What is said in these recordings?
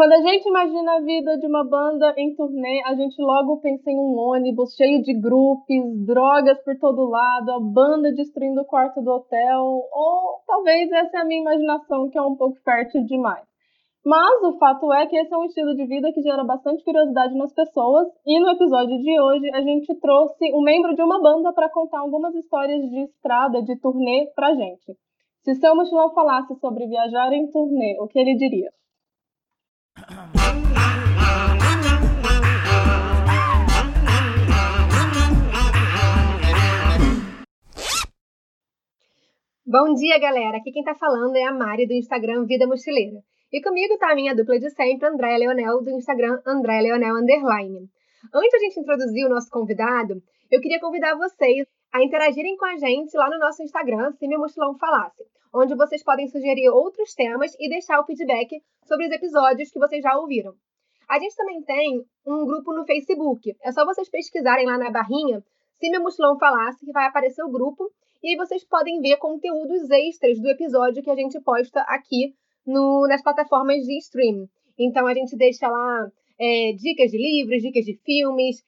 Quando a gente imagina a vida de uma banda em turnê, a gente logo pensa em um ônibus cheio de grupos, drogas por todo lado, a banda destruindo o quarto do hotel, ou talvez essa é a minha imaginação que é um pouco fértil demais. Mas o fato é que esse é um estilo de vida que gera bastante curiosidade nas pessoas, e no episódio de hoje a gente trouxe um membro de uma banda para contar algumas histórias de estrada, de turnê pra gente. Se seu mochilão falasse sobre viajar em turnê, o que ele diria? Bom dia, galera! Aqui quem tá falando é a Mari do Instagram Vida Mochileira. E comigo tá a minha dupla de sempre, Andréa Leonel, do Instagram Andréa Leonel Underline. Antes de a gente introduzir o nosso convidado, eu queria convidar vocês a interagirem com a gente lá no nosso Instagram, Se Meu Mochilão Falasse, onde vocês podem sugerir outros temas e deixar o feedback sobre os episódios que vocês já ouviram. A gente também tem um grupo no Facebook. É só vocês pesquisarem lá na barrinha Se Meu Mochilão Falasse, que vai aparecer o grupo. E aí vocês podem ver conteúdos extras do episódio que a gente posta aqui no, nas plataformas de streaming. Então a gente deixa lá é, dicas de livros, dicas de filmes,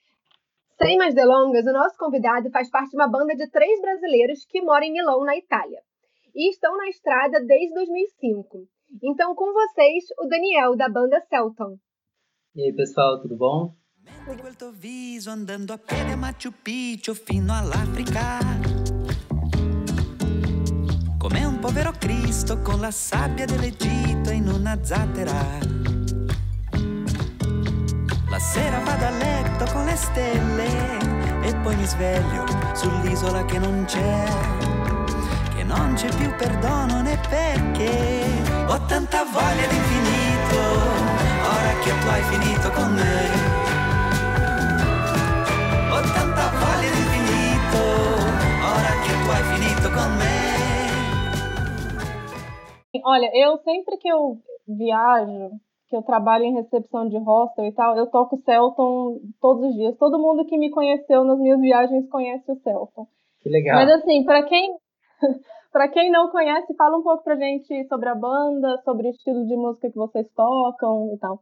sem mais delongas, o nosso convidado faz parte de uma banda de três brasileiros que moram em Milão, na Itália. E estão na estrada desde 2005. Então, com vocês, o Daniel, da banda Celton. E aí, pessoal, tudo bom? quel tuo viso andando a piedi a Machu Picchu fino all'Africa. Come un povero Cristo con la sabbia dell'Egitto in una zattera. La sera vado a letto con le stelle e poi mi sveglio sull'isola che non c'è, che non c'è più perdono né perché. Ho tanta voglia d'infinito, ora che tu hai finito con me. Ho tanta voglia d'infinito, ora che tu hai finito con me. Olha, eu sempre que eu viajo, que eu trabalho em recepção de hostel e tal, eu toco Celton todos os dias. Todo mundo que me conheceu nas minhas viagens conhece o Celton. Que legal. Mas assim, para quem para quem não conhece, fala um pouco pra gente sobre a banda, sobre o estilo de música que vocês tocam e tal.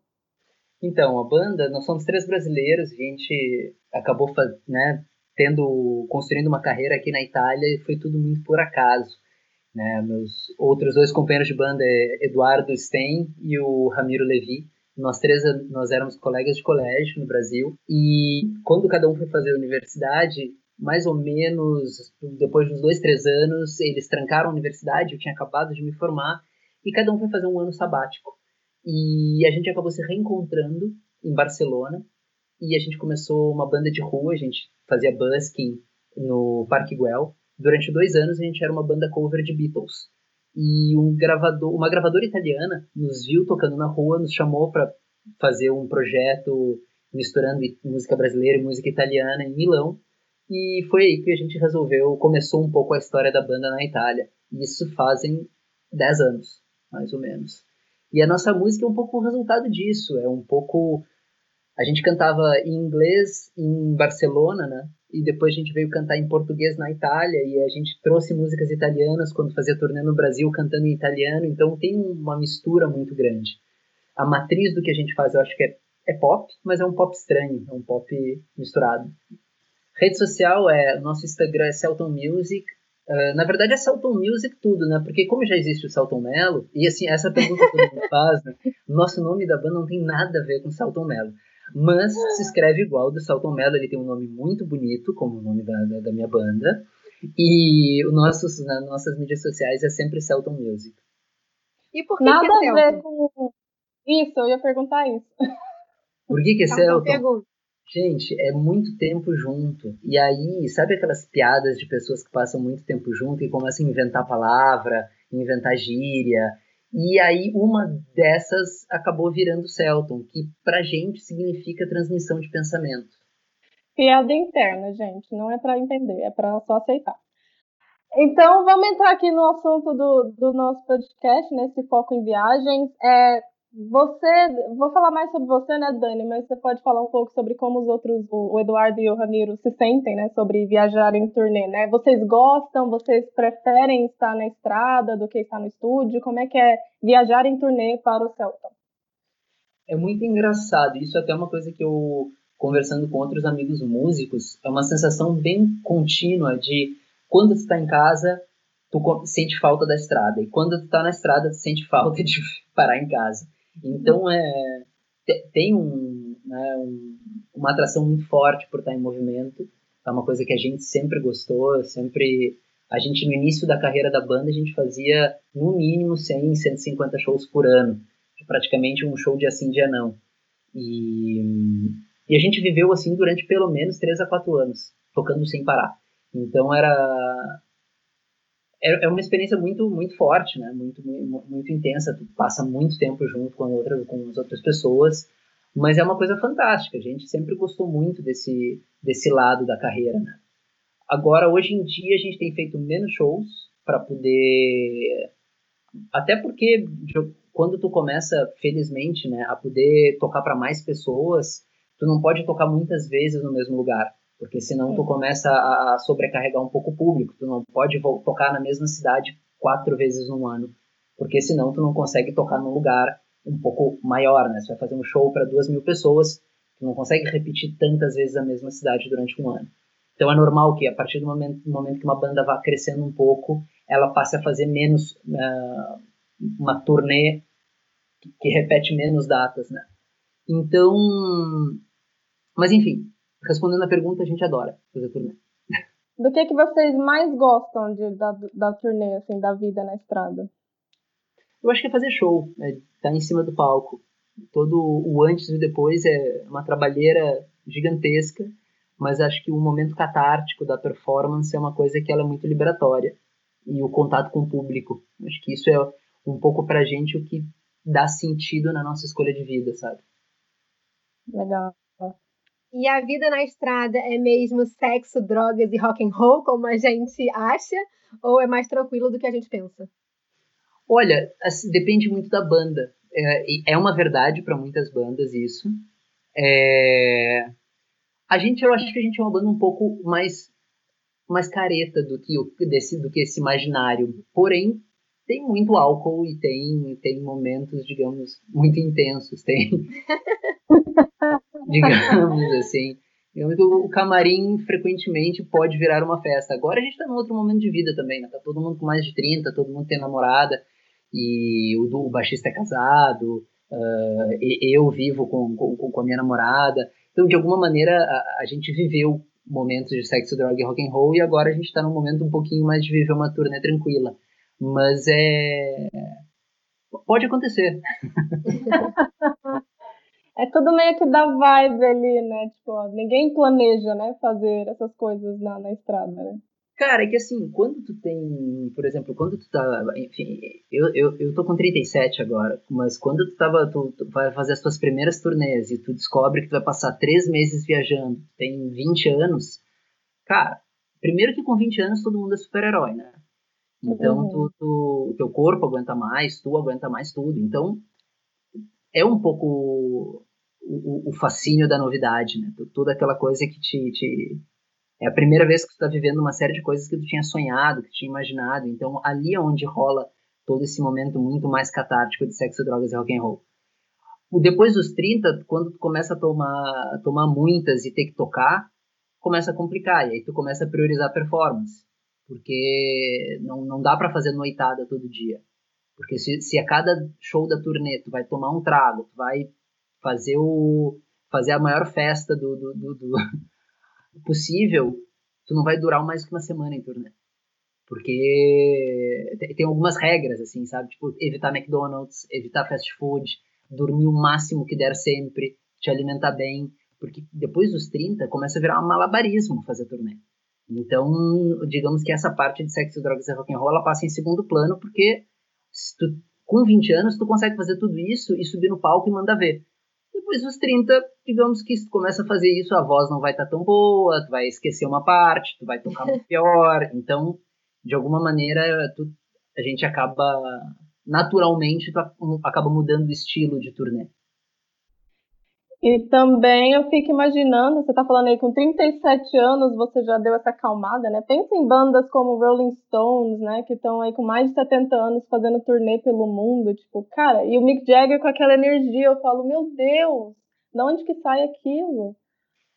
Então, a banda, nós somos três brasileiros, a gente acabou né, tendo, construindo uma carreira aqui na Itália e foi tudo muito por acaso. Né? Meus outros dois companheiros de banda é Eduardo Stein e o Ramiro Levi. Nós três nós éramos colegas de colégio no Brasil e quando cada um foi fazer a universidade, mais ou menos depois de uns dois, três anos, eles trancaram a universidade, eu tinha acabado de me formar e cada um foi fazer um ano sabático. E a gente acabou se reencontrando em Barcelona e a gente começou uma banda de rua, a gente fazia busking no Parque Güell durante dois anos a gente era uma banda cover de Beatles. E um gravador, uma gravadora italiana nos viu tocando na rua, nos chamou para fazer um projeto misturando música brasileira e música italiana em Milão. E foi aí que a gente resolveu, começou um pouco a história da banda na Itália. E isso fazem 10 anos, mais ou menos. E a nossa música é um pouco o resultado disso, é um pouco a gente cantava em inglês em Barcelona, né? e depois a gente veio cantar em português na Itália e a gente trouxe músicas italianas quando fazia turnê no Brasil cantando em italiano, então tem uma mistura muito grande. A matriz do que a gente faz eu acho que é, é pop, mas é um pop estranho, é um pop misturado. Rede social é, nosso Instagram é Celton Music, Uh, na verdade é Celton Music tudo, né? Porque como já existe o Celton Mello, e assim, essa pergunta que todo mundo faz, né? Nosso nome da banda não tem nada a ver com Celton Mello mas se escreve igual do Celton Mello, ele tem um nome muito bonito, como o nome da, da, da minha banda, e o nossos, nas nossas mídias sociais é sempre Celton Music. E por que Nada que é a ver com isso, eu ia perguntar isso. Por que, que é Tá, Celton? pergunta. Gente, é muito tempo junto. E aí, sabe aquelas piadas de pessoas que passam muito tempo junto e começam a inventar palavra, inventar gíria, e aí uma dessas acabou virando Celton, que pra gente significa transmissão de pensamento. Piada interna, gente, não é para entender, é para só aceitar. Então, vamos entrar aqui no assunto do, do nosso podcast, nesse foco em viagens. É, você, vou falar mais sobre você, né, Dani, mas você pode falar um pouco sobre como os outros, o Eduardo e o Ramiro, se sentem, né, sobre viajar em turnê, né? Vocês gostam, vocês preferem estar na estrada do que estar no estúdio? Como é que é viajar em turnê para o Celton? É muito engraçado. Isso é até é uma coisa que eu, conversando com outros amigos músicos, é uma sensação bem contínua de quando tu está em casa, tu sente falta da estrada. E quando tu está na estrada, tu sente falta de parar em casa. Então, é, tem um, né, um, uma atração muito forte por estar em movimento. É uma coisa que a gente sempre gostou, sempre... A gente, no início da carreira da banda, a gente fazia, no mínimo, 100, 150 shows por ano. Praticamente um show de assim, dia não. E, e a gente viveu assim durante pelo menos 3 a 4 anos, tocando sem parar. Então era é, é uma experiência muito muito forte, né? Muito, muito, muito intensa. Tu passa muito tempo junto com com as outras pessoas, mas é uma coisa fantástica. A gente sempre gostou muito desse desse lado da carreira, né? Agora hoje em dia a gente tem feito menos shows para poder até porque quando tu começa felizmente, né, a poder tocar para mais pessoas, tu não pode tocar muitas vezes no mesmo lugar porque senão tu começa a sobrecarregar um pouco o público, tu não pode tocar na mesma cidade quatro vezes no ano, porque senão tu não consegue tocar num lugar um pouco maior, né? Você vai fazer um show para duas mil pessoas, tu não consegue repetir tantas vezes a mesma cidade durante um ano. Então é normal que a partir do momento, do momento que uma banda vá crescendo um pouco, ela passe a fazer menos uh, uma turnê que, que repete menos datas, né? Então, mas enfim, respondendo a pergunta, a gente adora fazer turnê. Do que que vocês mais gostam de, da, da turnê, assim, da vida na estrada? Eu acho que é fazer show, é estar tá em cima do palco. Todo o antes e o depois é uma trabalheira gigantesca, mas acho que o momento catártico da performance é uma coisa que ela é muito liberatória. E o contato com o público. Acho que isso é um pouco pra gente o que dá sentido na nossa escolha de vida, sabe? Legal. E a vida na estrada é mesmo sexo, drogas e rock and roll, como a gente acha, ou é mais tranquilo do que a gente pensa? Olha, assim, depende muito da banda. É, é uma verdade para muitas bandas isso. É... A gente, eu acho que a gente é uma banda um pouco mais mais careta do que o desse do que esse imaginário. Porém, tem muito álcool e tem tem momentos, digamos, muito intensos. Tem digamos assim. O camarim frequentemente pode virar uma festa. Agora a gente está num outro momento de vida também, né? Tá todo mundo com mais de 30, todo mundo tem namorada, e o, o baixista é casado, uh, eu vivo com, com, com, a minha namorada. Então, de alguma maneira, a, a gente viveu momentos de sexo, droga e rock and roll, e agora a gente está num momento um pouquinho mais de viver uma turnê tranquila. Mas é. Pode acontecer. é tudo meio que da vibe ali, né? Tipo, ó, ninguém planeja, né, fazer essas coisas na, na estrada, né? Cara, é que assim, quando tu tem, por exemplo, quando tu tá, enfim, eu, eu, eu tô com 37 agora, mas quando tu tava, tu, tu vai fazer as tuas primeiras turnês e tu descobre que tu vai passar três meses viajando, tem 20 anos, cara, primeiro que com 20 anos todo mundo é super-herói, né? Então, uhum. tu, tu, o teu corpo aguenta mais, tu aguenta mais tudo. Então, é um pouco o, o fascínio da novidade, né? Toda aquela coisa que te, te... É a primeira vez que tu está vivendo uma série de coisas que tu tinha sonhado, que tu tinha imaginado. Então, ali é onde rola todo esse momento muito mais catártico de sexo, drogas e rock and roll. Depois dos 30, quando tu começa a tomar, tomar muitas e ter que tocar, começa a complicar. E aí tu começa a priorizar a performance. Porque não, não dá para fazer noitada todo dia. Porque se, se a cada show da turnê tu vai tomar um trago, tu vai fazer o fazer a maior festa do, do, do, do possível, tu não vai durar mais que uma semana em turnê. Porque tem algumas regras, assim, sabe? Tipo, evitar McDonald's, evitar fast food, dormir o máximo que der sempre, te alimentar bem. Porque depois dos 30 começa a virar um malabarismo fazer turnê. Então, digamos que essa parte de sexo, drogas e rock and roll ela passa em segundo plano, porque tu, com 20 anos, tu consegue fazer tudo isso e subir no palco e mandar ver. Depois dos 30, digamos que se tu começa a fazer isso, a voz não vai estar tá tão boa, tu vai esquecer uma parte, tu vai tocar muito pior. Então, de alguma maneira, tu, a gente acaba, naturalmente, tu acaba mudando o estilo de turnê. E também eu fico imaginando, você está falando aí com 37 anos, você já deu essa acalmada, né? Pensa em bandas como Rolling Stones, né? Que estão aí com mais de 70 anos fazendo turnê pelo mundo. Tipo, cara, e o Mick Jagger com aquela energia, eu falo, meu Deus, de onde que sai aquilo?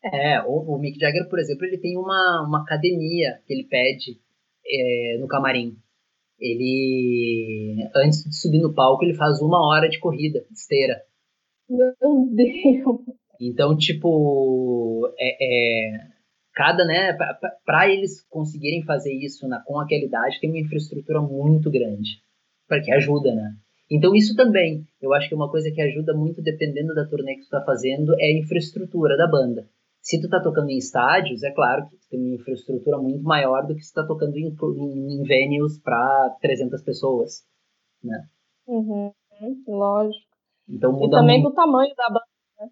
É, o, o Mick Jagger, por exemplo, ele tem uma, uma academia que ele pede é, no camarim. Ele, antes de subir no palco, ele faz uma hora de corrida, de esteira. Meu Deus! Então, tipo, é, é cada, né, para eles conseguirem fazer isso na, com aquela idade, tem uma infraestrutura muito grande, para que ajuda, né? Então, isso também, eu acho que uma coisa que ajuda muito, dependendo da turnê que tu tá fazendo, é a infraestrutura da banda. Se tu tá tocando em estádios, é claro que tu tem uma infraestrutura muito maior do que se tu tá tocando em, em, em venues para 300 pessoas, né? Uhum, lógico. Então muda e também muito. do tamanho da banda, né?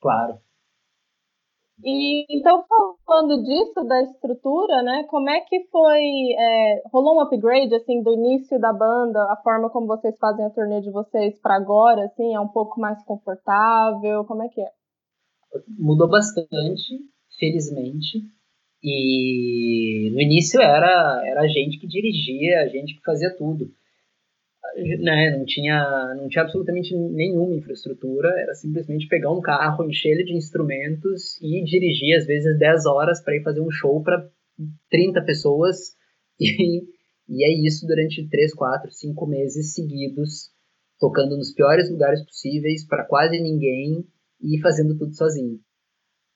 Claro. E então falando disso da estrutura, né? Como é que foi? É, rolou um upgrade assim do início da banda, a forma como vocês fazem a turnê de vocês para agora, assim, é um pouco mais confortável? Como é que é? Mudou bastante, felizmente. E no início era era a gente que dirigia, a gente que fazia tudo né, não tinha, não tinha absolutamente nenhuma infraestrutura, era simplesmente pegar um carro, encher ele de instrumentos e dirigir às vezes 10 horas para ir fazer um show para 30 pessoas e, e é isso durante 3, 4, 5 meses seguidos, tocando nos piores lugares possíveis para quase ninguém e fazendo tudo sozinho.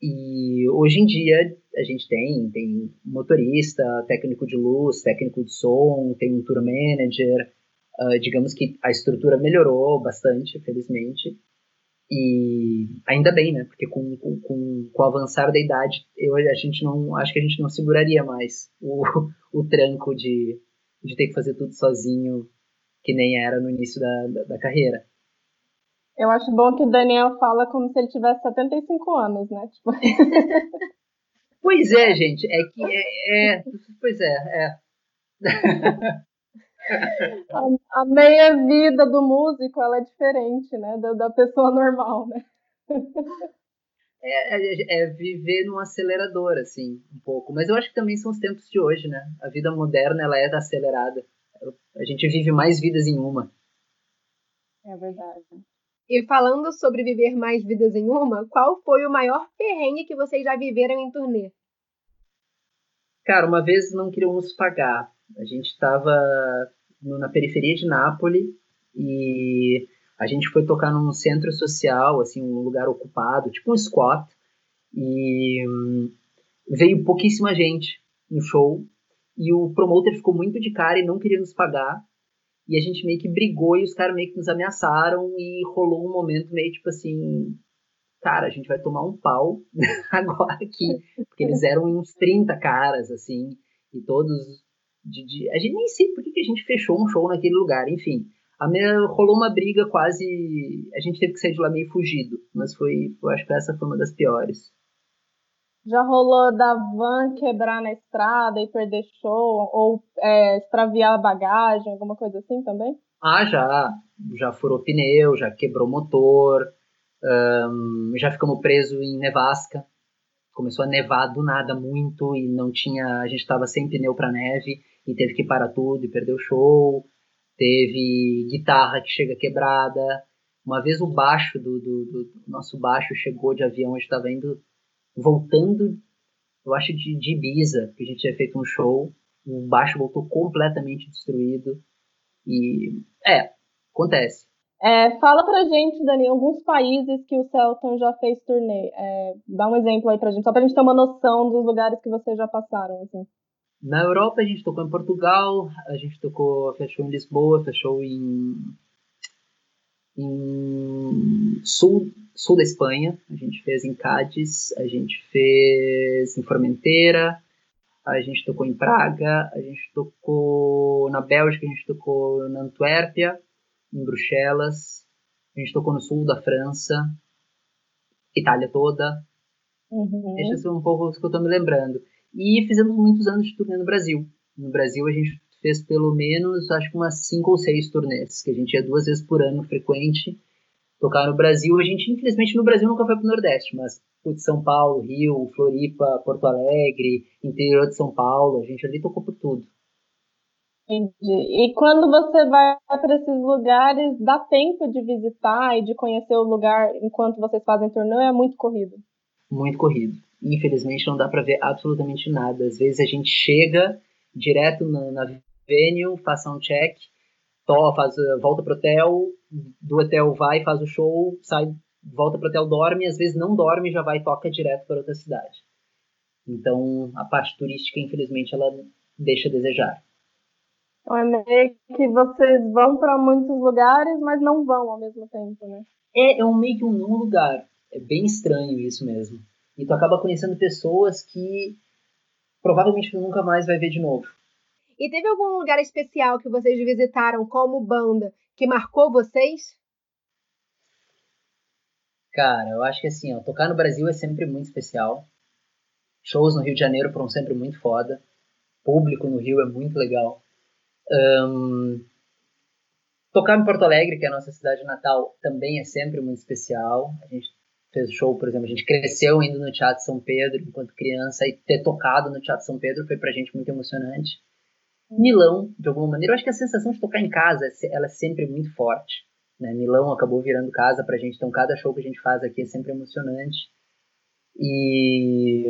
E hoje em dia a gente tem, tem motorista, técnico de luz, técnico de som, tem um tour manager, Uh, digamos que a estrutura melhorou bastante, felizmente. E ainda bem, né? Porque com, com, com, com o avançar da idade, eu, a gente não, acho que a gente não seguraria mais o, o tranco de, de ter que fazer tudo sozinho, que nem era no início da, da, da carreira. Eu acho bom que o Daniel fala como se ele tivesse 75 anos, né? Tipo... pois é, gente. É que é, é pois é, é. A, a meia-vida do músico ela é diferente, né? Da, da pessoa normal, né? É, é, é, viver num acelerador, assim, um pouco. Mas eu acho que também são os tempos de hoje, né? A vida moderna, ela é acelerada. A gente vive mais vidas em uma. É verdade. E falando sobre viver mais vidas em uma, qual foi o maior perrengue que vocês já viveram em turnê? Cara, uma vez não queriam nos pagar. A gente estava na periferia de Nápoles e a gente foi tocar num centro social, assim, um lugar ocupado, tipo um squat, e hum, veio pouquíssima gente no show e o promotor ficou muito de cara e não queria nos pagar. E a gente meio que brigou e os caras meio que nos ameaçaram e rolou um momento meio tipo assim, cara, a gente vai tomar um pau agora aqui, porque eles eram uns 30 caras assim, e todos de, de, a gente nem sei por que a gente fechou um show naquele lugar, enfim. A minha, rolou uma briga quase. A gente teve que sair de lá meio fugido, mas foi. Eu acho que essa foi uma das piores. Já rolou da van quebrar na estrada e perder show? Ou é, extraviar a bagagem, alguma coisa assim também? Ah, já. Já furou pneu, já quebrou motor, já ficamos presos em nevasca. Começou a nevar do nada muito e não tinha. A gente estava sem pneu para neve e teve que parar tudo e perdeu o show. Teve guitarra que chega quebrada. Uma vez o baixo do, do, do nosso baixo chegou de avião, a gente estava indo, voltando, eu acho, de, de Ibiza, que a gente tinha feito um show. O baixo voltou completamente destruído. E é, acontece. É, fala pra gente, Dani, alguns países que o Celton já fez turnê. É, dá um exemplo aí pra gente, só pra gente ter uma noção dos lugares que vocês já passaram, assim. Na Europa a gente tocou em Portugal, a gente tocou, fechou em Lisboa, fechou em, em sul, sul da Espanha, a gente fez em Cádiz, a gente fez em Formenteira, a gente tocou em Praga, a gente tocou na Bélgica, a gente tocou na Antuérpia, em Bruxelas, a gente tocou no sul da França, Itália toda. Uhum. Deixa eu um pouco o que eu estou me lembrando. E fizemos muitos anos de turnê no Brasil. No Brasil a gente fez pelo menos, acho que umas cinco ou seis turnês, que a gente ia duas vezes por ano frequente. tocar no Brasil. A gente, infelizmente, no Brasil nunca foi para o Nordeste, mas putz, São Paulo, Rio, Floripa, Porto Alegre, interior de São Paulo, a gente ali tocou por tudo. Entendi. E quando você vai para esses lugares, dá tempo de visitar e de conhecer o lugar enquanto vocês fazem turnê? É muito corrido? Muito corrido. Infelizmente não dá para ver absolutamente nada. Às vezes a gente chega direto na, na venue, faz um check, to, faz, volta pro hotel, do hotel vai, faz o show, sai, volta pro hotel, dorme, às vezes não dorme, já vai e toca direto para outra cidade. Então a parte turística, infelizmente, ela deixa a desejar. Então é meio que vocês vão para muitos lugares, mas não vão ao mesmo tempo, né? É, é um meio que um não lugar. É bem estranho isso mesmo. E tu acaba conhecendo pessoas que provavelmente tu nunca mais vai ver de novo. E teve algum lugar especial que vocês visitaram como banda que marcou vocês? Cara, eu acho que assim, ó, tocar no Brasil é sempre muito especial. Shows no Rio de Janeiro foram sempre muito foda. Público no Rio é muito legal. Um, tocar em Porto Alegre, que é a nossa cidade natal, também é sempre muito especial. A gente fez show, por exemplo, a gente cresceu indo no Teatro São Pedro enquanto criança e ter tocado no Teatro São Pedro foi pra gente muito emocionante. Milão, de alguma maneira, eu acho que a sensação de tocar em casa, ela é sempre muito forte. Né? Milão acabou virando casa pra gente, então cada show que a gente faz aqui é sempre emocionante. E...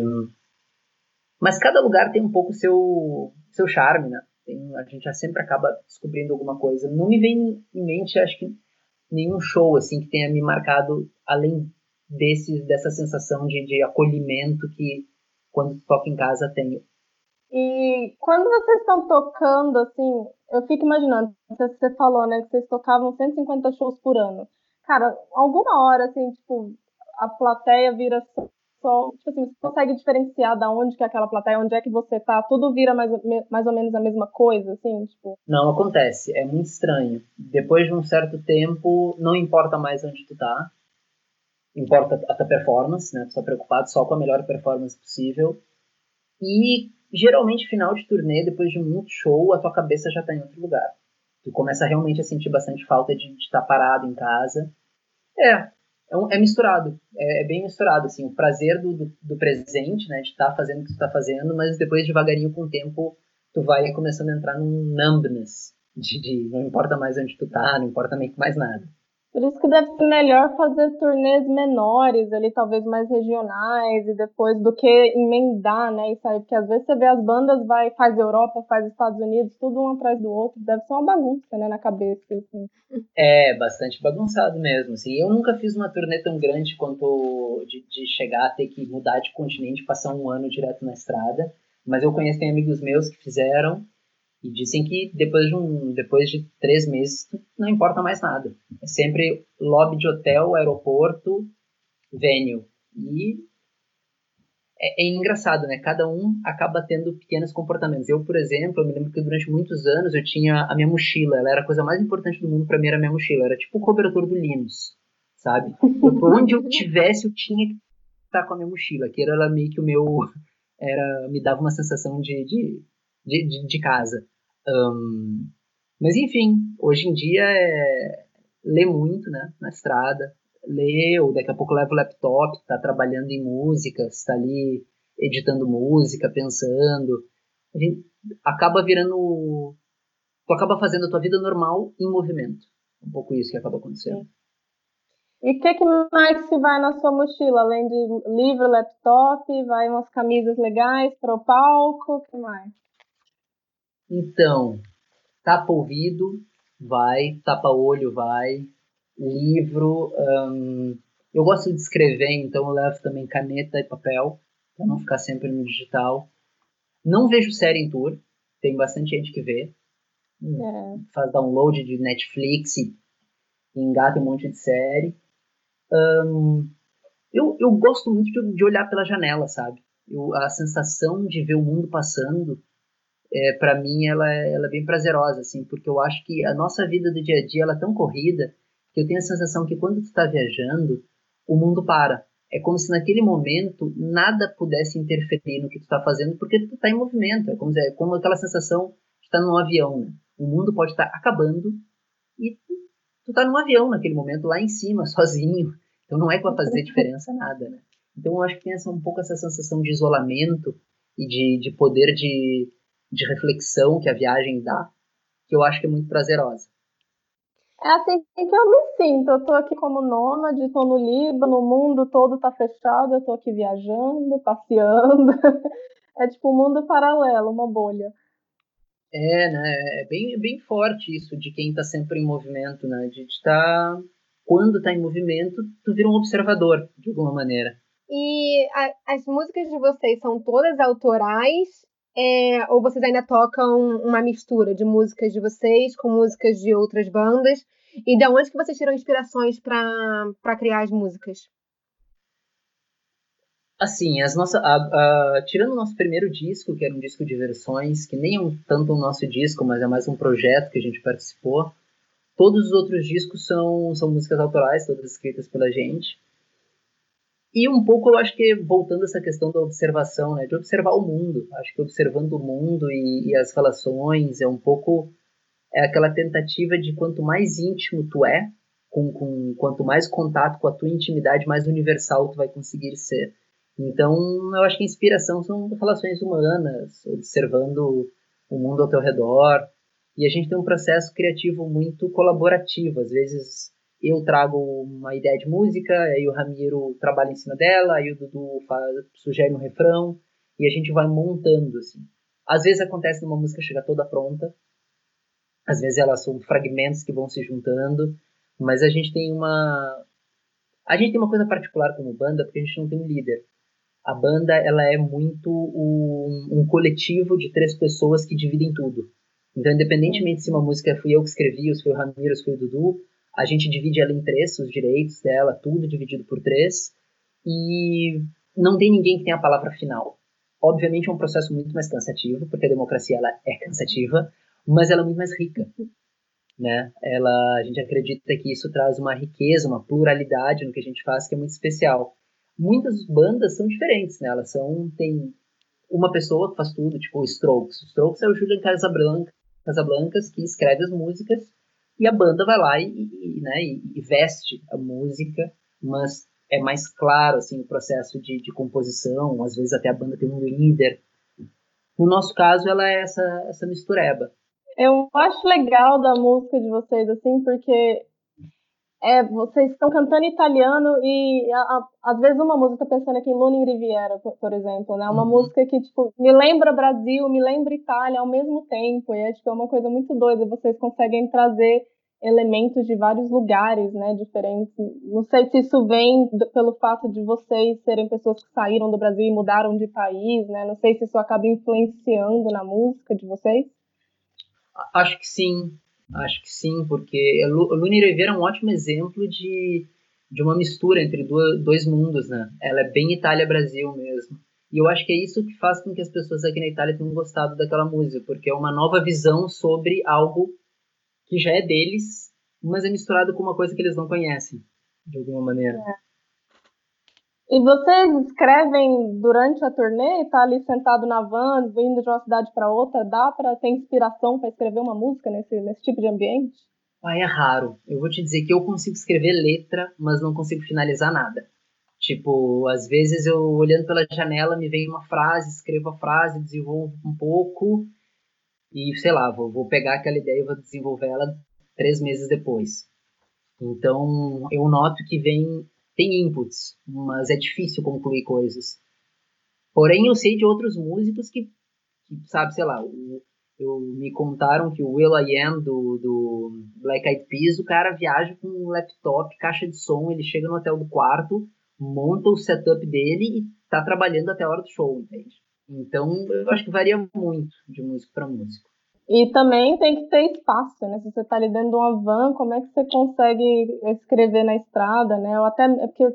Mas cada lugar tem um pouco seu seu charme, né? Tem, a gente já sempre acaba descobrindo alguma coisa. Não me vem em mente, acho que, nenhum show assim que tenha me marcado além desse, dessa sensação de, de acolhimento que quando toca em casa tenho. E quando vocês estão tocando, assim, eu fico imaginando, você falou, né, que vocês tocavam 150 shows por ano. Cara, alguma hora, assim, tipo, a plateia vira só, tipo assim, você consegue diferenciar da onde que é aquela plateia, onde é que você tá, tudo vira mais, mais ou menos a mesma coisa, assim, tipo? Não acontece, é muito estranho. Depois de um certo tempo, não importa mais onde tu tá, importa a tua performance, né? Tu tá preocupado só com a melhor performance possível. E geralmente final de turnê, depois de muito show, a tua cabeça já tá em outro lugar. Tu começa realmente a sentir bastante falta de estar tá parado em casa. É, é, um, é misturado, é, é, bem misturado, assim, o prazer do, do, do presente, né, de estar tá fazendo o que tu está fazendo, mas depois, devagarinho, com o tempo, tu vai começando a entrar num numbness, de, de não importa mais onde tu tá, não importa nem mais nada. Por isso que deve ser melhor fazer turnês menores, ali talvez mais regionais e depois do que emendar, né? Isso aí, porque às vezes você vê as bandas, vai, faz Europa, faz Estados Unidos, tudo um atrás do outro, deve ser uma bagunça, né, na cabeça, assim. É, bastante bagunçado mesmo, assim. Eu nunca fiz uma turnê tão grande quanto de, de chegar a ter que mudar de continente, passar um ano direto na estrada, mas eu conheço tem amigos meus que fizeram e dizem que depois de, um, depois de três meses não importa mais nada. É sempre lobby de hotel, aeroporto, venue. E é, é, engraçado, né? Cada um acaba tendo pequenos comportamentos. Eu, por exemplo, eu me lembro que durante muitos anos eu tinha a minha mochila. Ela era a coisa mais importante do mundo para mim, era a minha mochila. Era tipo o cobertor do Linus, sabe? Eu, por onde eu tivesse, eu tinha que estar com a minha mochila. Que era meio que o meu... Era, me dava uma sensação de, de de, de, de casa. Um, mas enfim, hoje em dia é lê muito, né, na estrada, lê, ou daqui a pouco leva o laptop, está trabalhando em música, está ali editando música, pensando. A gente acaba virando. Tu acaba fazendo a tua vida normal em movimento. Um pouco isso que acaba acontecendo. E o que, que mais se vai na sua mochila? Além de livro, laptop, vai umas camisas legais para o palco, o que mais? Então, tapa ouvido, vai, tapa olho, vai, livro. Eu gosto de escrever, então eu levo também caneta e papel, para não ficar sempre no digital. Não vejo série em tour, tem bastante gente que vê. É. Faz download de Netflix e engata um monte de série. Eu, eu gosto muito de, de olhar pela janela, sabe? Eu, a sensação de ver o mundo passando é, para mim ela é, ela é bem prazerosa, assim, porque eu acho que a nossa vida do dia a dia ela é tão corrida que eu tenho a sensação que quando tu está viajando, o mundo para. É como se naquele momento nada pudesse interferir no que tu está fazendo, porque tu está em movimento. É como, é como aquela sensação de estar tá num avião. Né? O mundo pode estar tá acabando e tu, tu tá num avião naquele momento lá em cima, sozinho. Então não é que vai fazer diferença nada, né? Então eu acho que tem essa, um pouco essa sensação de isolamento e de, de poder de, de reflexão que a viagem dá, que eu acho que é muito prazerosa. É assim que eu me sinto. Eu tô aqui como nômade, tô no Líbano, o mundo todo tá fechado, eu tô aqui viajando, passeando. É tipo um mundo paralelo, uma bolha. É, né? É bem, bem forte isso de quem tá sempre em movimento, né? De estar. Tá... Quando tá em movimento, tu vira um observador, de alguma maneira. E a, as músicas de vocês são todas autorais é, ou vocês ainda tocam uma mistura de músicas de vocês com músicas de outras bandas? E de onde que vocês tiram inspirações para criar as músicas? Assim, as nossas, a, a, tirando o nosso primeiro disco, que era um disco de versões, que nem é um, tanto o nosso disco, mas é mais um projeto que a gente participou, todos os outros discos são, são músicas autorais, todas escritas pela gente. E um pouco, eu acho que voltando a essa questão da observação, né, de observar o mundo. Acho que observando o mundo e, e, as relações é um pouco é aquela tentativa de quanto mais íntimo tu é, com, com quanto mais contato com a tua intimidade, mais universal tu vai conseguir ser. Então, eu acho que inspiração são relações humanas, observando o mundo ao teu redor. E a gente tem um processo criativo muito colaborativo. Às vezes eu trago uma ideia de música, aí o Ramiro trabalha em cima dela, aí o Dudu faz, sugere um refrão, e a gente vai montando, assim. Às vezes acontece numa música chega toda pronta, às vezes elas são fragmentos que vão se juntando, mas a gente tem uma... A gente tem uma coisa particular como banda, porque a gente não tem um líder. A banda, ela é muito um, um coletivo de três pessoas que dividem tudo. Então, independentemente se uma música fui eu que escrevi, ou se foi o Ramiro, ou se foi o Dudu, a gente divide ela em três, os direitos dela, tudo dividido por três, e não tem ninguém que tenha a palavra final. Obviamente é um processo muito mais cansativo, porque a democracia ela é cansativa, mas ela é muito mais rica. Né? Ela, a gente acredita que isso traz uma riqueza, uma pluralidade no que a gente faz que é muito especial. Muitas bandas são diferentes, né? Elas são tem uma pessoa que faz tudo, tipo o Strokes. O Strokes é o Julian Casablanca, Casablancas que escreve as músicas e a banda vai lá e, e, né, e veste a música, mas é mais claro assim o processo de, de, composição, às vezes até a banda tem um líder. No nosso caso, ela é essa, essa mistureba. Eu acho legal da música de vocês, assim, porque é, vocês estão cantando italiano e a, a, às vezes uma música pensando aqui em Luna Riviera, por, por, exemplo, né? Uma uhum. música que tipo me lembra Brasil, me lembra Itália ao mesmo tempo. E é tipo é uma coisa muito doida. Vocês conseguem trazer elementos de vários lugares, né, diferentes. Não sei se isso vem do, pelo fato de vocês serem pessoas que saíram do Brasil e mudaram de país, né? Não sei se isso acaba influenciando na música de vocês. Acho que sim, acho que sim, porque Luni Rivera é um ótimo exemplo de, de uma mistura entre dois mundos, né? Ela é bem Itália-Brasil mesmo. E eu acho que é isso que faz com que as pessoas aqui na Itália tenham gostado daquela música, porque é uma nova visão sobre algo que já é deles, mas é misturado com uma coisa que eles não conhecem, de alguma maneira. É. E vocês escrevem durante a turnê? Tá ali sentado na van, indo de uma cidade para outra, dá para ter inspiração para escrever uma música nesse, nesse tipo de ambiente? Ah, é raro. Eu vou te dizer que eu consigo escrever letra, mas não consigo finalizar nada. Tipo, às vezes eu olhando pela janela me vem uma frase, escrevo a frase, desenvolvo um pouco e sei lá, vou, vou pegar aquela ideia e vou desenvolver ela três meses depois. Então eu noto que vem tem inputs, mas é difícil concluir coisas. Porém eu sei de outros músicos que, que sabe, sei lá, o, eu, me contaram que o Will I Am do, do Black Eyed Peas, o cara viaja com um laptop, caixa de som, ele chega no hotel do quarto, monta o setup dele e tá trabalhando até a hora do show, entende? Então, eu acho que varia muito de músico para músico. E também tem que ter espaço, né? Se você está ali dentro de uma van, como é que você consegue escrever na estrada, né? Ou até é porque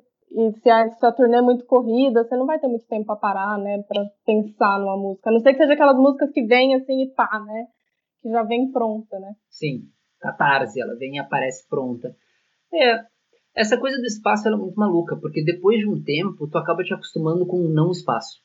se a, se a turnê é muito corrida, você não vai ter muito tempo para parar, né? Para pensar numa música. A não ser que seja aquelas músicas que vêm assim e pá, né? Que já vem pronta, né? Sim, catarse, ela vem e aparece pronta. É, essa coisa do espaço é muito maluca, porque depois de um tempo, tu acaba te acostumando com o não espaço.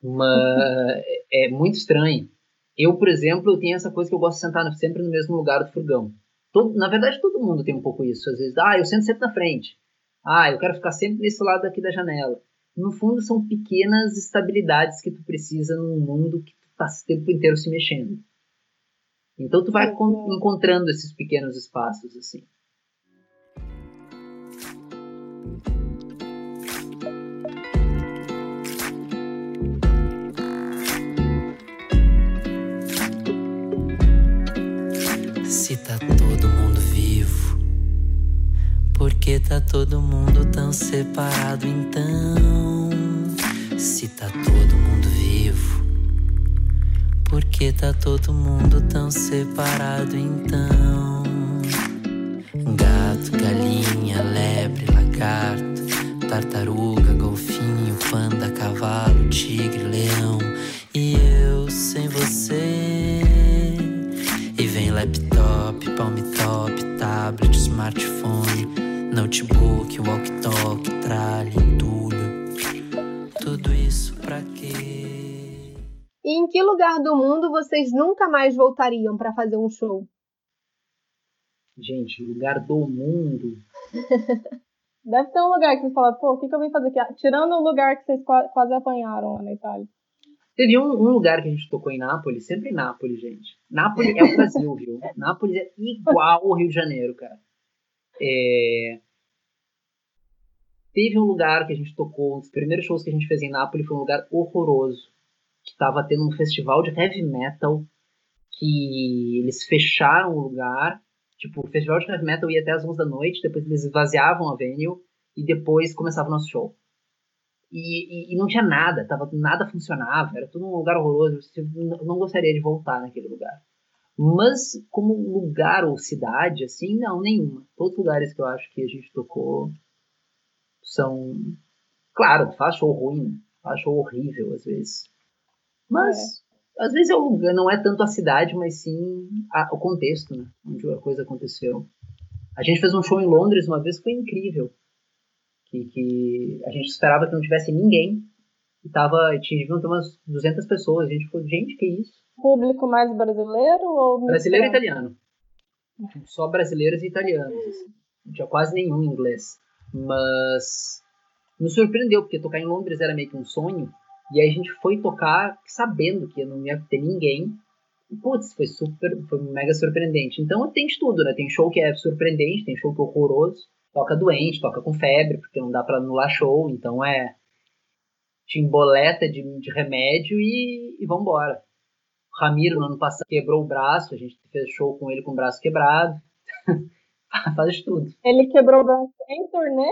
Mas é muito estranho. Eu, por exemplo, eu tenho essa coisa que eu gosto de sentar sempre no mesmo lugar do furgão. Todo, na verdade, todo mundo tem um pouco isso. Às vezes, ah, eu sento sempre na frente. Ah, eu quero ficar sempre desse lado aqui da janela. No fundo, são pequenas estabilidades que tu precisa num mundo que tu tá o tempo inteiro se mexendo. Então, tu vai encontrando esses pequenos espaços, assim. Se tá todo mundo vivo, por que tá todo mundo tão separado então? Se tá todo mundo vivo, por que tá todo mundo tão separado então? Lugar do mundo vocês nunca mais voltariam para fazer um show? Gente, lugar do mundo. Deve ter um lugar que vocês falam, pô, o que, que eu vim fazer aqui? Tirando o lugar que vocês quase apanharam lá na Itália. Teve um, um, lugar que a gente tocou em Nápoles, sempre em Nápoles, gente. Nápoles é o Brasil, viu? Nápoles é igual ao Rio de Janeiro, cara. É... Teve um lugar que a gente tocou, um dos primeiros shows que a gente fez em Nápoles foi um lugar horroroso. Que tava tendo um festival de heavy metal, que eles fecharam o lugar. Tipo, o festival de heavy metal ia até as 11 da noite, depois eles esvaziavam a venue e depois começava o nosso show. E, e, e, não tinha nada, tava, nada funcionava, era tudo um lugar horroroso. Eu não gostaria de voltar naquele lugar. Mas, como lugar ou cidade, assim, não, nenhuma. Todos os lugares que eu acho que a gente tocou são. Claro, faz show ruim, faz show horrível às vezes. Mas, é. às vezes, é o lugar, não é tanto a cidade, mas sim a, o contexto, né? Onde a coisa aconteceu. A gente fez um show em Londres uma vez, foi incrível que, que a gente esperava que não tivesse ninguém. E tava, tinha umas 200 pessoas. A gente falou, gente, que isso? Público mais brasileiro ou Brasileiro e italiano. Só brasileiros e italianos. Assim. Não tinha quase nenhum inglês. Mas nos surpreendeu, porque tocar em Londres era meio que um sonho. E aí a gente foi tocar sabendo que não ia ter ninguém. E, putz, foi super, foi mega surpreendente. Então tem de tudo, né? Tem show que é surpreendente, tem show que é horroroso toca doente, toca com febre, porque não dá para anular show, então é timboleta de, de remédio e, e vambora. O Ramiro, no ano passado, quebrou o braço, a gente fez show com ele com o braço quebrado. Faz de tudo. Ele quebrou o braço em turnê?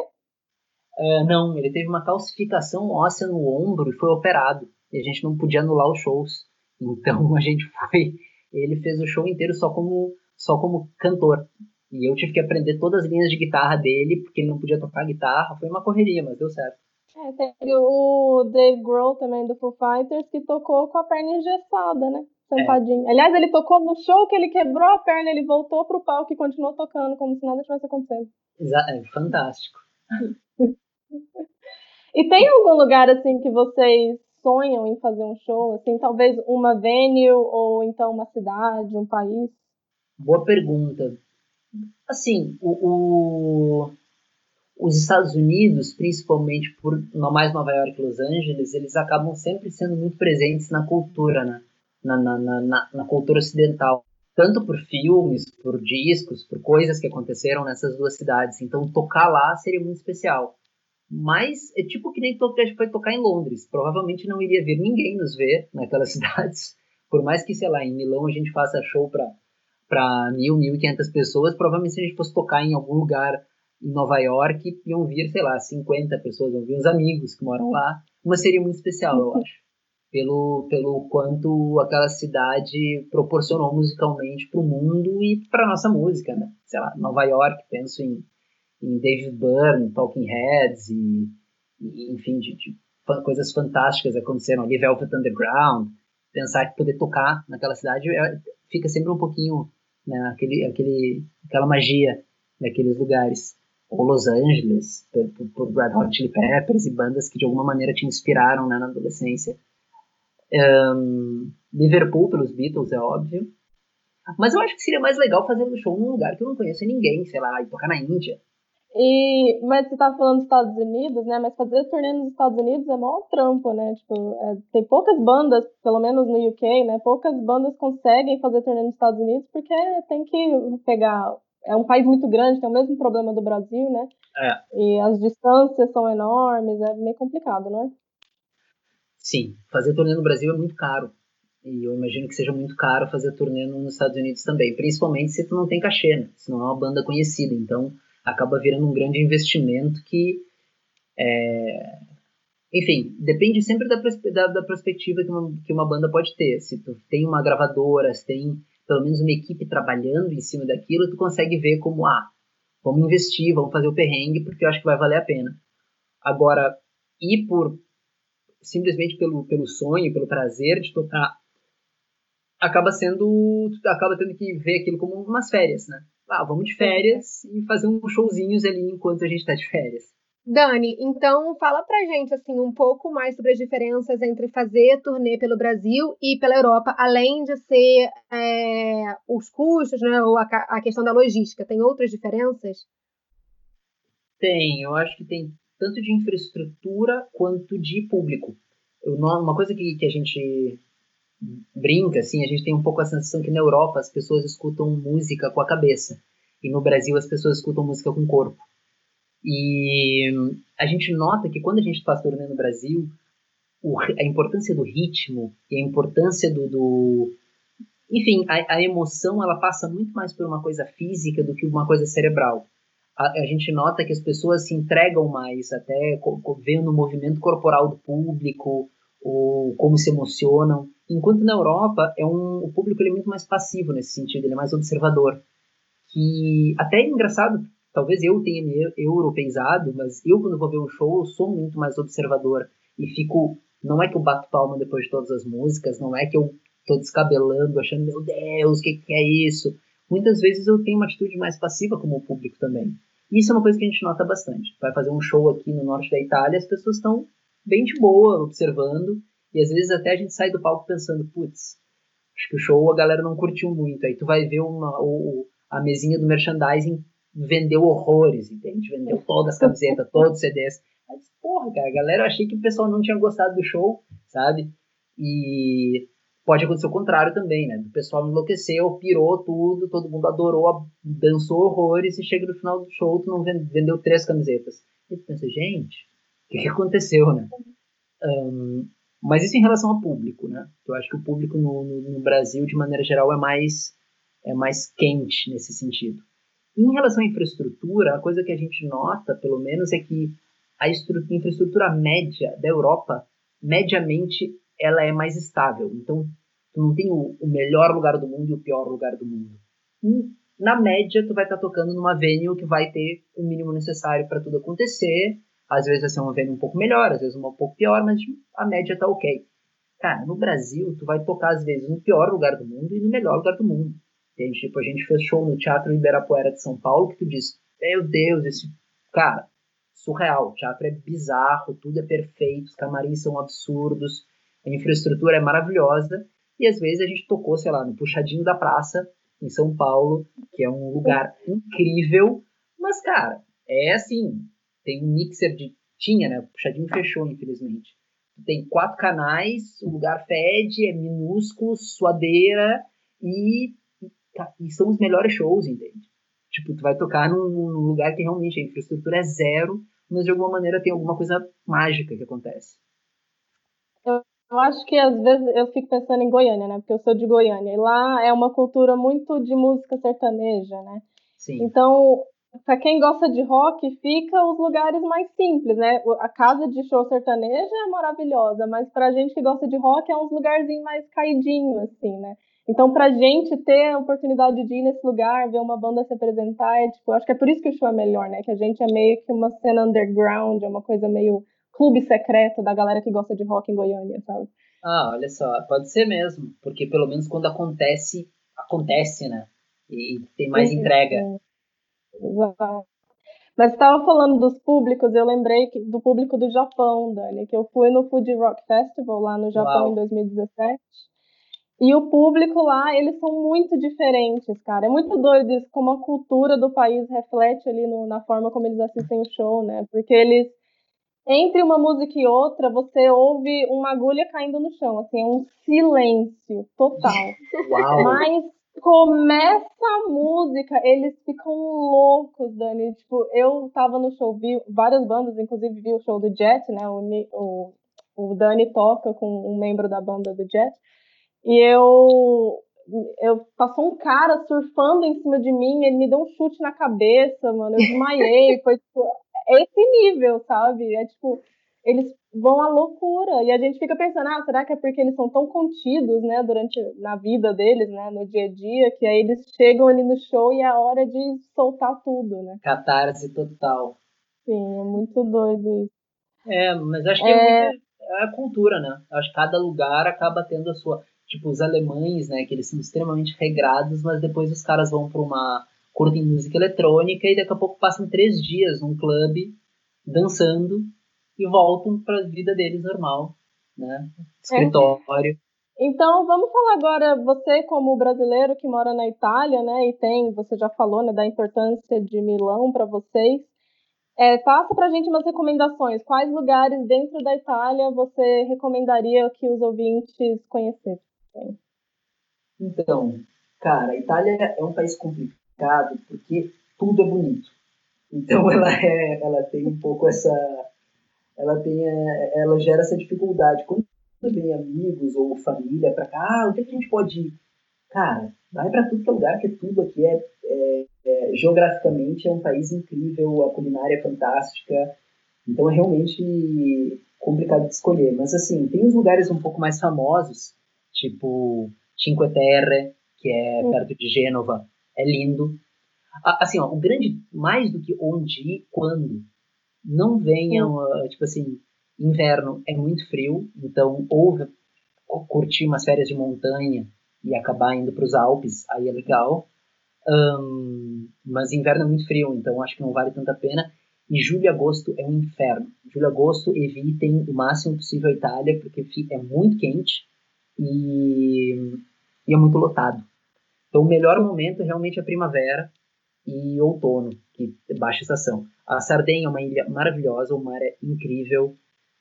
É, não, ele teve uma calcificação óssea no ombro e foi operado. E a gente não podia anular os shows. Então a gente foi. Ele fez o show inteiro só como, só como cantor. E eu tive que aprender todas as linhas de guitarra dele, porque ele não podia tocar guitarra. Foi uma correria, mas deu certo. É, tem o Dave Grohl também do Foo Fighters, que tocou com a perna engessada, né? Sentadinho. É. Aliás, ele tocou no show que ele quebrou a perna, ele voltou pro palco e continuou tocando, como se nada tivesse acontecendo. Exato, é fantástico. E tem algum lugar, assim, que vocês sonham em fazer um show? Assim, talvez uma venue, ou então uma cidade, um país? Boa pergunta. Assim, o, o, os Estados Unidos, principalmente por mais Nova York e Los Angeles, eles acabam sempre sendo muito presentes na cultura, né? na, na, na, na cultura ocidental. Tanto por filmes, por discos, por coisas que aconteceram nessas duas cidades. Então, tocar lá seria muito especial. Mas é tipo que nem a gente foi tocar em Londres. Provavelmente não iria vir ninguém nos ver naquelas cidades. Por mais que, sei lá, em Milão a gente faça show para para mil, mil e quinhentas pessoas, provavelmente se a gente fosse tocar em algum lugar em Nova York, iam vir, sei lá, 50 pessoas, iam vir uns amigos que moram lá. Uma seria muito especial, eu acho. Pelo, pelo quanto aquela cidade proporcionou musicalmente para o mundo e para nossa música, né? Sei lá, Nova York, penso em, em David Byrne, Talking Heads e, e enfim, de, de, coisas fantásticas aconteceram ali, Velvet Underground. Pensar que poder tocar naquela cidade é, fica sempre um pouquinho né, aquele, aquele, aquela magia daqueles lugares. Ou Los Angeles, por, por Red Hot Chili Peppers e bandas que de alguma maneira te inspiraram né, na adolescência. Um, Liverpool pelos Beatles, é óbvio. Mas eu acho que seria mais legal fazer um show num lugar que eu não conheço ninguém, sei lá, e tocar na Índia. E, mas você tá falando dos Estados Unidos, né? Mas fazer turnê nos Estados Unidos é maior trampo, né? Tipo, é, tem poucas bandas, pelo menos no UK, né? Poucas bandas conseguem fazer turnê nos Estados Unidos porque tem que pegar. É um país muito grande, tem o mesmo problema do Brasil, né? É. E as distâncias são enormes, é meio complicado, não é? Sim, fazer turnê no Brasil é muito caro. E eu imagino que seja muito caro fazer turnê nos Estados Unidos também, principalmente se tu não tem cachê, né? Se não é uma banda conhecida. Então, acaba virando um grande investimento que, é... enfim, depende sempre da, da, da perspectiva que uma, que uma banda pode ter. Se tu tem uma gravadora, se tem pelo menos uma equipe trabalhando em cima daquilo, tu consegue ver como, ah, vamos investir, vamos fazer o perrengue, porque eu acho que vai valer a pena. Agora, ir por simplesmente pelo, pelo sonho, pelo prazer de tocar, acaba sendo, acaba tendo que ver aquilo como umas férias, né? Ah, vamos de férias e fazer uns showzinhos ali enquanto a gente está de férias. Dani, então fala pra gente assim um pouco mais sobre as diferenças entre fazer turnê pelo Brasil e pela Europa, além de ser é, os custos, né, ou a, a, questão da logística. Tem outras diferenças? Tem, eu acho que tem tanto de infraestrutura quanto de público. Eu, uma coisa que, que a gente brinca, assim, a gente tem um pouco a sensação que na Europa as pessoas escutam música com a cabeça e no Brasil as pessoas escutam música com o corpo. E a gente nota que quando a gente faz turnê no Brasil, o, a importância do ritmo e a importância do, do enfim, a, a, emoção ela passa muito mais por uma coisa física do que uma coisa cerebral. A, a gente nota que as pessoas se entregam mais, até vendo o movimento corporal do público, ou como se emocionam. Enquanto na Europa é um, o público ele é muito mais passivo nesse sentido, ele é mais observador. Que até é engraçado, talvez eu tenha me europeizado, mas eu quando vou ver um show sou muito mais observador e fico, não é que eu bato palma depois de todas as músicas, não é que eu tô descabelando, achando meu Deus, o que, que é isso? Muitas vezes eu tenho uma atitude mais passiva como o público também. Isso é uma coisa que a gente nota bastante. Vai fazer um show aqui no norte da Itália, as pessoas estão bem de boa, observando, e às vezes até a gente sai do palco pensando, putz, acho que o show a galera não curtiu muito. Aí tu vai ver uma, o, a mesinha do merchandising vendeu horrores, entende? Vendeu todas as camisetas, todos os CDs. Mas, porra, cara, a galera, eu achei que o pessoal não tinha gostado do show, sabe? E pode acontecer o contrário também, né? O pessoal enlouqueceu, pirou tudo, todo mundo adorou, dançou horrores e chega no final do show, tu não vendeu três camisetas. E tu pensa, gente, o que, que aconteceu, né? Um, mas isso em relação ao público, né? Eu acho que o público no, no, no, Brasil, de maneira geral, é mais, é mais quente nesse sentido. em relação à infraestrutura, a coisa que a gente nota, pelo menos, é que a infraestrutura média da Europa, mediamente, ela é mais estável. Então, tu não tem o, o melhor lugar do mundo e o pior lugar do mundo. E, na média, tu vai estar tá tocando numa venue que vai ter o mínimo necessário para tudo acontecer às vezes vai ser uma venda um pouco melhor, às vezes uma um pouco pior, mas a média tá ok. Cara, no Brasil, tu vai tocar às vezes no pior lugar do mundo e no melhor lugar do mundo. Entende? Tipo, a gente fez show no Teatro Ibirapuera de São Paulo que tu diz, meu Deus, esse... Cara, surreal. O teatro é bizarro, tudo é perfeito, os camarins são absurdos, a infraestrutura é maravilhosa. E às vezes a gente tocou, sei lá, no Puxadinho da Praça, em São Paulo, que é um lugar incrível. Mas, cara, é assim, tem um mixer de. Tinha, né? O puxadinho fechou, infelizmente. Tem quatro canais, o lugar fede, é minúsculo, suadeira e, tá, e são os melhores shows, entende? Tipo, tu vai tocar num, num lugar que realmente a infraestrutura é zero, mas de alguma maneira tem alguma coisa mágica que acontece. Eu, eu acho que às vezes eu fico pensando em Goiânia, né? Porque eu sou de Goiânia. E lá é uma cultura muito de música sertaneja, né? Sim. Então, para quem gosta de rock, fica os lugares mais simples, né? A casa de show sertaneja é maravilhosa, mas pra gente que gosta de rock é uns lugarzinhos mais caidinho, assim, né? Então, pra gente ter a oportunidade de ir nesse lugar, ver uma banda se apresentar, é, tipo, acho que é por isso que o show é melhor, né? Que a gente é meio que uma cena underground, é uma coisa meio clube secreto da galera que gosta de rock em Goiânia, sabe? Ah, olha só, pode ser mesmo, porque pelo menos quando acontece, acontece, né? E tem mais entrega. Exato. Mas estava falando dos públicos, eu lembrei que, do público do Japão, Dani, que eu fui no Food Rock Festival lá no Japão Uau. em 2017. E o público lá, eles são muito diferentes, cara. É muito doido isso, como a cultura do país reflete ali no, na forma como eles assistem o show, né? Porque eles, entre uma música e outra, você ouve uma agulha caindo no chão, assim, é um silêncio total. Uau. Mas começa a música, eles ficam loucos, Dani. Tipo, eu tava no show, vi várias bandas, inclusive vi o show do Jet, né? O, o, o Dani toca com um membro da banda do Jet. E eu eu passou um cara surfando em cima de mim, ele me deu um chute na cabeça, mano, eu desmaiei, foi tipo, é esse nível, sabe? É tipo, eles vão à loucura. E a gente fica pensando, ah, será que é porque eles são tão contidos, né, durante na vida deles, né, no dia a dia, que aí eles chegam ali no show e é a hora de soltar tudo, né? Catarse total. Sim, é muito doido isso. É, mas acho que é, é, muito, é a cultura, né? Acho que cada lugar acaba tendo a sua. Tipo, os alemães, né, que eles são extremamente regrados, mas depois os caras vão para uma curta em música eletrônica e daqui a pouco passam três dias num clube dançando e voltam para a vida deles normal, né? Escritório. É. Então, vamos falar agora, você como brasileiro que mora na Itália, né, e tem, você já falou, né, da importância de Milão para vocês. É, faça para a gente umas recomendações. Quais lugares dentro da Itália você recomendaria que os ouvintes conhecessem? Então, cara, a Itália é um país complicado porque tudo é bonito. Então ela é, ela tem um pouco essa ela tem, é, ela gera essa dificuldade. Quando vem amigos ou família para cá, ah, onde é que a gente pode ir? Cara, vai para tudo que é lugar, que tudo aqui é, é, é, geograficamente é um país incrível, a culinária é fantástica, então é realmente complicado de escolher. Mas assim, tem os lugares um pouco mais famosos, tipo Cinque Terre, que é perto de Gênova, é lindo. Assim, ó, o grande, mais do que onde ir, quando não venham, uh, tipo assim, inverno é muito frio, então ou curtir umas férias de montanha e acabar indo para os Alpes, aí é legal. Um, mas inverno é muito frio, então acho que não vale tanta pena. E julho e agosto é um inferno. Julho e agosto evitem o máximo possível a Itália, porque é muito quente e, e é muito lotado. Então o melhor momento é realmente a primavera e outono, que é baixa estação. A Sardenha é uma ilha maravilhosa, o mar é incrível.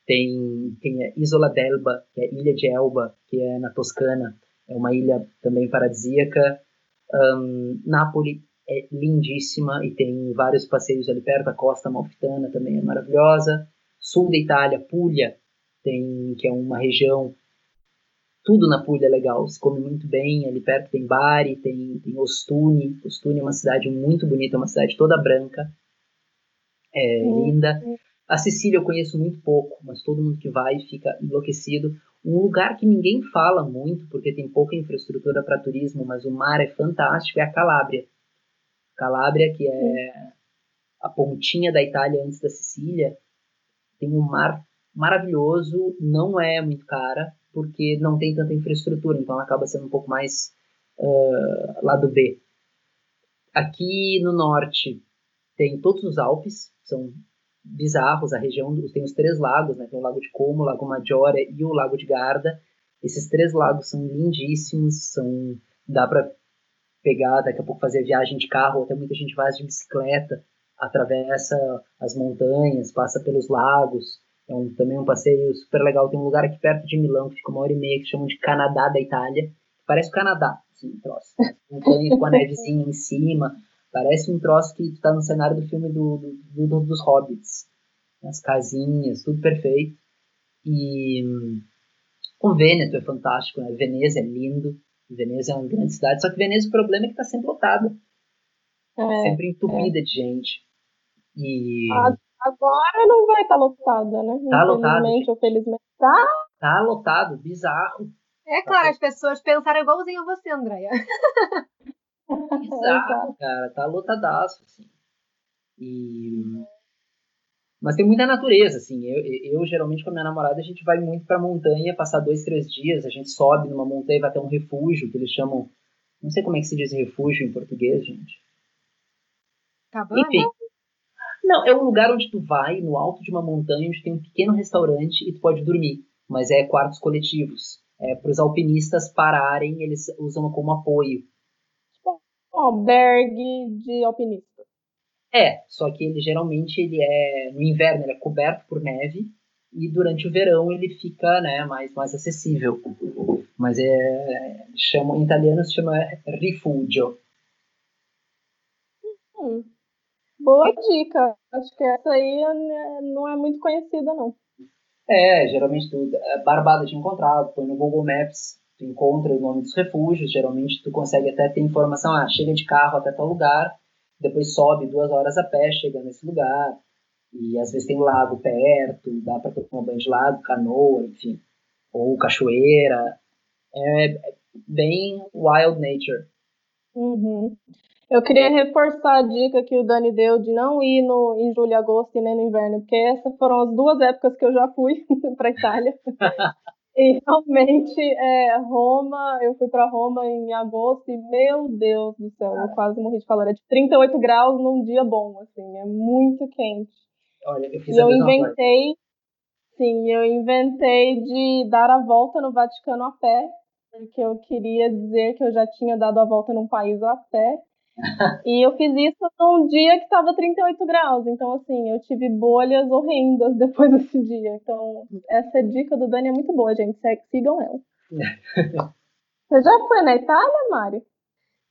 Tem, tem a Isola d'Elba, que é Ilha de Elba, que é na Toscana. É uma ilha também paradisíaca. Um, Nápoles é lindíssima e tem vários passeios ali perto. A Costa Malfitana também é maravilhosa. Sul da Itália, Puglia, tem, que é uma região tudo na Puglia é legal, se come muito bem, ali perto tem Bari, tem, tem Ostuni, Ostuni é uma cidade muito bonita, é uma cidade toda branca, é linda. A Sicília eu conheço muito pouco, mas todo mundo que vai fica enlouquecido. Um lugar que ninguém fala muito, porque tem pouca infraestrutura para turismo, mas o mar é fantástico, é a Calábria. Calábria, que é a pontinha da Itália antes da Sicília, tem um mar maravilhoso, não é muito cara, porque não tem tanta infraestrutura, então ela acaba sendo um pouco mais uh, lado B. Aqui no norte tem todos os Alpes, são bizarros, a região tem os três lagos, né? Tem o Lago de Como, o Lago Maggiore e o Lago de Garda. Esses três lagos são lindíssimos, são dá para pegar, daqui a pouco fazer viagem de carro, até muita gente vai de bicicleta, atravessa as montanhas, passa pelos lagos. É um, também um passeio super legal. Tem um lugar aqui perto de Milão, que fica uma hora e meia, que chamam de Canadá da Itália. Parece o Canadá, assim, troço. Montanha com a nevezinha em cima. Parece um troço que está no cenário do filme do, do, do, dos Hobbits. As casinhas, tudo perfeito. E o Vêneto é fantástico, né? Veneza é lindo. Veneza é uma grande cidade, só que Veneza o problema é que está sempre lotada. É, sempre entupida é. de gente. E... Agora não vai estar tá lotada, né? Tá lotado. ou felizmente. Tá? Tá lotado, bizarro. É claro, as pessoas pensaram igualzinho a você, Andréia. Exato, cara, tá lotadaço, assim. E... Mas tem muita natureza, assim. Eu, eu, geralmente, com a minha namorada, a gente vai muito pra montanha, passar dois, três dias. A gente sobe numa montanha e vai até um refúgio, que eles chamam. Não sei como é que se diz refúgio em português, gente. Cabana? Enfim. Não, é um lugar onde tu vai, no alto de uma montanha, onde tem um pequeno restaurante e tu pode dormir. Mas é quartos coletivos. é, para os alpinistas pararem, eles usam como apoio. Tipo, um albergue de alpinista. É, só que ele geralmente ele é no inverno ele é coberto por neve e durante o verão ele fica né, mais, mais acessível. Mas é chama, em italiano se chama rifugio. Hum, boa dica. Acho que essa aí é, não é muito conhecida, não. É, geralmente tu, é barbada de encontrado, põe no Google Maps, tu encontra o nome dos refúgios, geralmente tu consegue até ter informação, ah, chega de carro até tal lugar, depois sobe duas horas a pé, chega nesse lugar, e às vezes tem lago perto, dá para tomar banho de lago, canoa, enfim, ou cachoeira, é bem wild nature. Uhum. Eu queria reforçar a dica que o Dani deu de não ir no, em julho e agosto e nem no inverno, porque essas foram as duas épocas que eu já fui para Itália. e realmente, é, Roma, eu fui para Roma em agosto e, meu Deus do céu, eu quase morri de calor. É de 38 graus num dia bom, assim, é muito quente. Olha, eu fiz e a eu inventei, coisa. sim, eu inventei de dar a volta no Vaticano a pé, porque eu queria dizer que eu já tinha dado a volta num país a pé. E eu fiz isso num dia que estava 38 graus. Então, assim, eu tive bolhas horrendas depois desse dia. Então, essa dica do Dani é muito boa, gente. Sigam ela. Você já foi na Itália, Mari?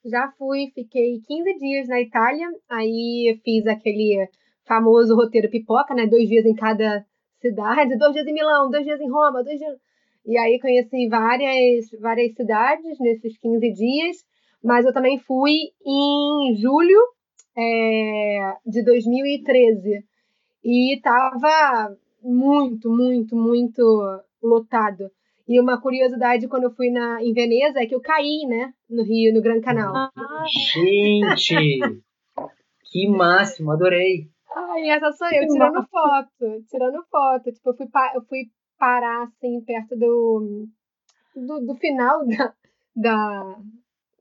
Já fui, fiquei 15 dias na Itália. Aí fiz aquele famoso roteiro pipoca, né? Dois dias em cada cidade, dois dias em Milão, dois dias em Roma, dois dias. E aí conheci várias, várias cidades nesses 15 dias, mas eu também fui em julho é, de 2013 e estava muito, muito, muito lotado. E uma curiosidade quando eu fui na, em Veneza é que eu caí, né, no Rio, no Gran Canal. Gente, que máximo, adorei. Ai, essa sou eu, tirando foto, tirando foto. Tipo, eu fui, eu fui parar, assim, perto do, do, do final da, da,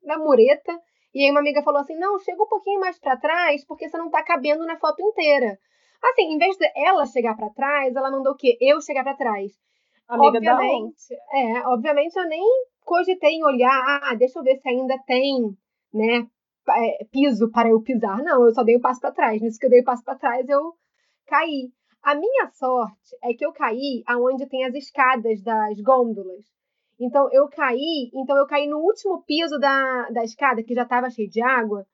da mureta. E aí uma amiga falou assim, não, chega um pouquinho mais para trás, porque você não tá cabendo na foto inteira. Assim, em vez de ela chegar para trás, ela mandou o quê? Eu chegar para trás. Amiga obviamente, é, obviamente eu nem cogitei em olhar, ah, deixa eu ver se ainda tem, né, é, piso para eu pisar. Não, eu só dei o um passo para trás. Nisso que eu dei o um passo para trás, eu caí. A minha sorte é que eu caí aonde tem as escadas das gôndolas. Então eu caí, então eu caí no último piso da, da escada, que já estava cheio de água,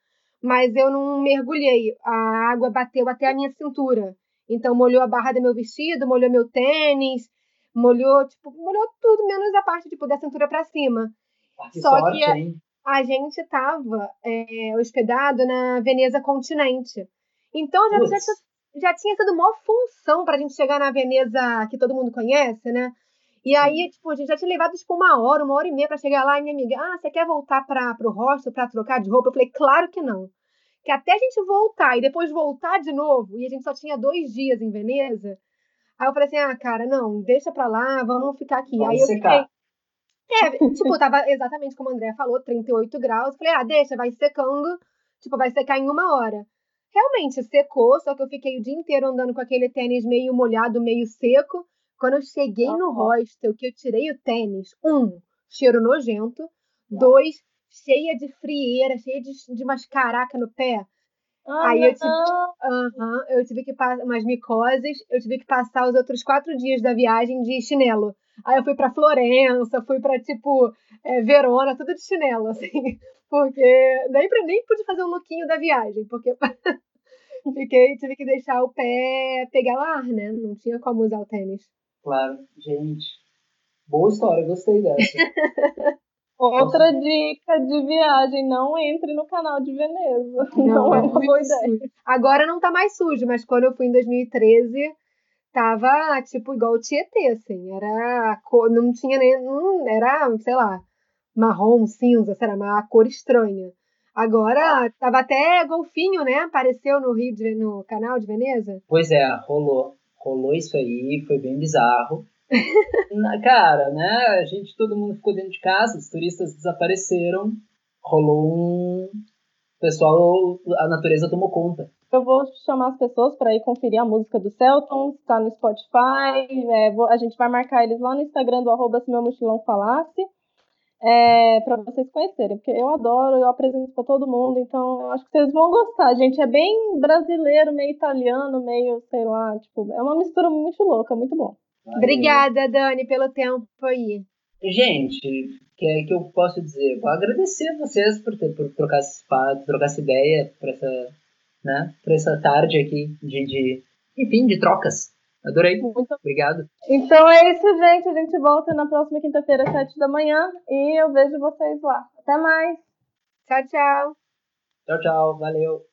mas eu não mergulhei. A água bateu até a minha cintura. Então molhou a barra do meu vestido, molhou meu tênis, molhou, tipo, molhou tudo, menos a parte tipo, da cintura para cima. Ah, que Só sorte, que a, a gente estava é, hospedado na Veneza Continente. Então já, já, já tinha sido uma função para a gente chegar na Veneza que todo mundo conhece, né? E aí, tipo, a gente já tinha levado tipo uma hora, uma hora e meia para chegar lá, e minha amiga, ah, você quer voltar para o hostel para trocar de roupa? Eu falei, claro que não. Que até a gente voltar e depois voltar de novo, e a gente só tinha dois dias em Veneza. Aí eu falei assim, ah, cara, não, deixa pra lá, vamos ficar aqui. Vamos aí eu secar. fiquei. É, tipo, tava exatamente como o André falou, 38 graus. Falei, ah, deixa, vai secando, tipo, vai secar em uma hora. Realmente secou, só que eu fiquei o dia inteiro andando com aquele tênis meio molhado, meio seco. Quando eu cheguei uhum. no hostel, que eu tirei o tênis, um, cheiro nojento. Dois, cheia de frieira, cheia de, de umas caracas no pé. Ah, Aí eu tive, uhum, eu tive que passar umas micoses, eu tive que passar os outros quatro dias da viagem de chinelo. Aí eu fui para Florença, fui para tipo é, Verona, tudo de chinelo, assim. Porque nem, nem pude fazer o um lookinho da viagem, porque fiquei, tive que deixar o pé pegar o ar, né? Não tinha como usar o tênis. Claro, gente. Boa história, gostei dessa. Outra dica de viagem, não entre no canal de Veneza. Não, não é uma boa ideia. Agora não tá mais sujo, mas quando eu fui em 2013, tava tipo igual o Tietê, assim. Era. Não tinha nem. Era, sei lá, marrom, cinza, será uma cor estranha. Agora, tava até golfinho, né? Apareceu no Rio, de, no canal de Veneza. Pois é, rolou. Rolou isso aí, foi bem bizarro. Cara, né? A gente, todo mundo ficou dentro de casa, os turistas desapareceram, rolou um. O pessoal, a natureza tomou conta. eu vou chamar as pessoas para ir conferir a música do Celton, está no Spotify. É, vou, a gente vai marcar eles lá no Instagram do arroba se meu mochilão falasse. É, para vocês conhecerem, porque eu adoro, eu apresento para todo mundo, então eu acho que vocês vão gostar. Gente, é bem brasileiro, meio italiano, meio, sei lá, tipo, é uma mistura muito louca, muito bom. Valeu. Obrigada, Dani, pelo tempo aí. Gente, que é que eu posso dizer? Vou agradecer vocês por, ter, por trocar, esse, trocar essa ideia para essa, né, pra essa tarde aqui de, de, enfim, de trocas. Adorei. Muito obrigado. Então é isso, gente. A gente volta na próxima quinta-feira, às sete da manhã. E eu vejo vocês lá. Até mais. Tchau, tchau. Tchau, tchau. Valeu.